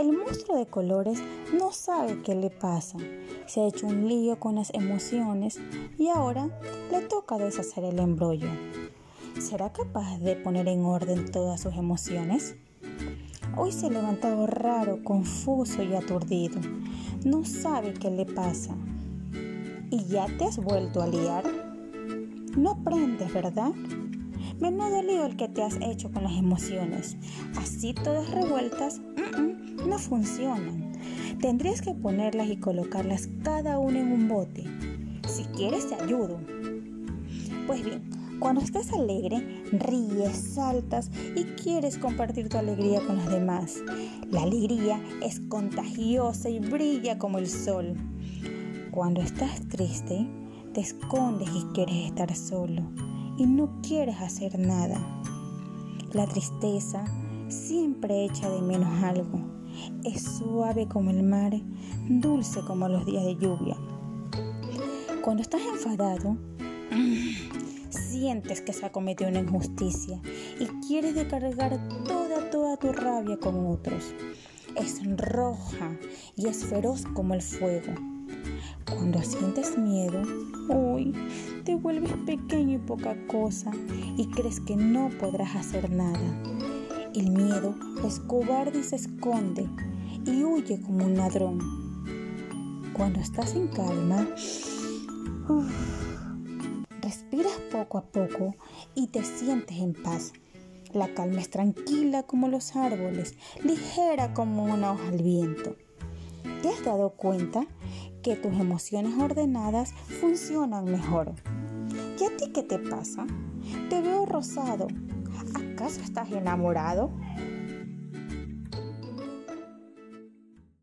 El monstruo de colores no sabe qué le pasa. Se ha hecho un lío con las emociones y ahora le toca deshacer el embrollo. ¿Será capaz de poner en orden todas sus emociones? Hoy se ha levantado raro, confuso y aturdido. No sabe qué le pasa. ¿Y ya te has vuelto a liar? No aprendes, ¿verdad? Menudo lío el que te has hecho con las emociones. Así todas revueltas no funcionan. Tendrías que ponerlas y colocarlas cada una en un bote. Si quieres te ayudo. Pues bien, cuando estás alegre, ríes, saltas y quieres compartir tu alegría con los demás. La alegría es contagiosa y brilla como el sol. Cuando estás triste, te escondes y quieres estar solo y no quieres hacer nada. La tristeza siempre echa de menos algo. Es suave como el mar, dulce como los días de lluvia. Cuando estás enfadado, sientes que se ha cometido una injusticia y quieres descargar toda, toda tu rabia con otros. Es roja y es feroz como el fuego. Cuando sientes miedo, uy, te vuelves pequeño y poca cosa y crees que no podrás hacer nada. El miedo es cobarde y se esconde y huye como un ladrón. Cuando estás en calma, respiras poco a poco y te sientes en paz. La calma es tranquila como los árboles, ligera como una hoja al viento. ¿Te has dado cuenta que tus emociones ordenadas funcionan mejor? ¿Y a ti qué te pasa? Te veo rosado. Estás enamorado?